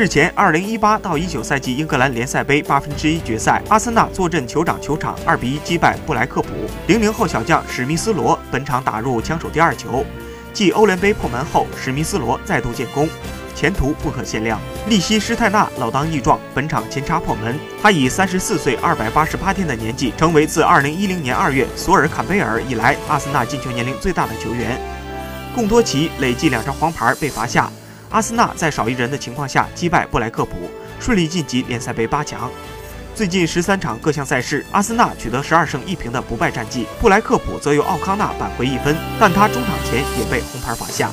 日前，二零一八到一九赛季英格兰联赛杯八分之一决赛，阿森纳坐镇酋长球场，二比一击败布莱克普。零零后小将史密斯罗本场打入枪手第二球，继欧联杯破门后，史密斯罗再度建功。前途不可限量。利希施泰纳老当益壮，本场前插破门。他以三十四岁二百八十八天的年纪，成为自二零一零年二月索尔坎贝尔以来，阿森纳进球年龄最大的球员。贡多齐累计两张黄牌被罚下，阿森纳在少一人的情况下击败布莱克普，顺利晋级联赛杯八强。最近十三场各项赛事，阿森纳取得十二胜一平的不败战绩，布莱克普则由奥康纳扳回一分，但他中场前也被红牌罚下。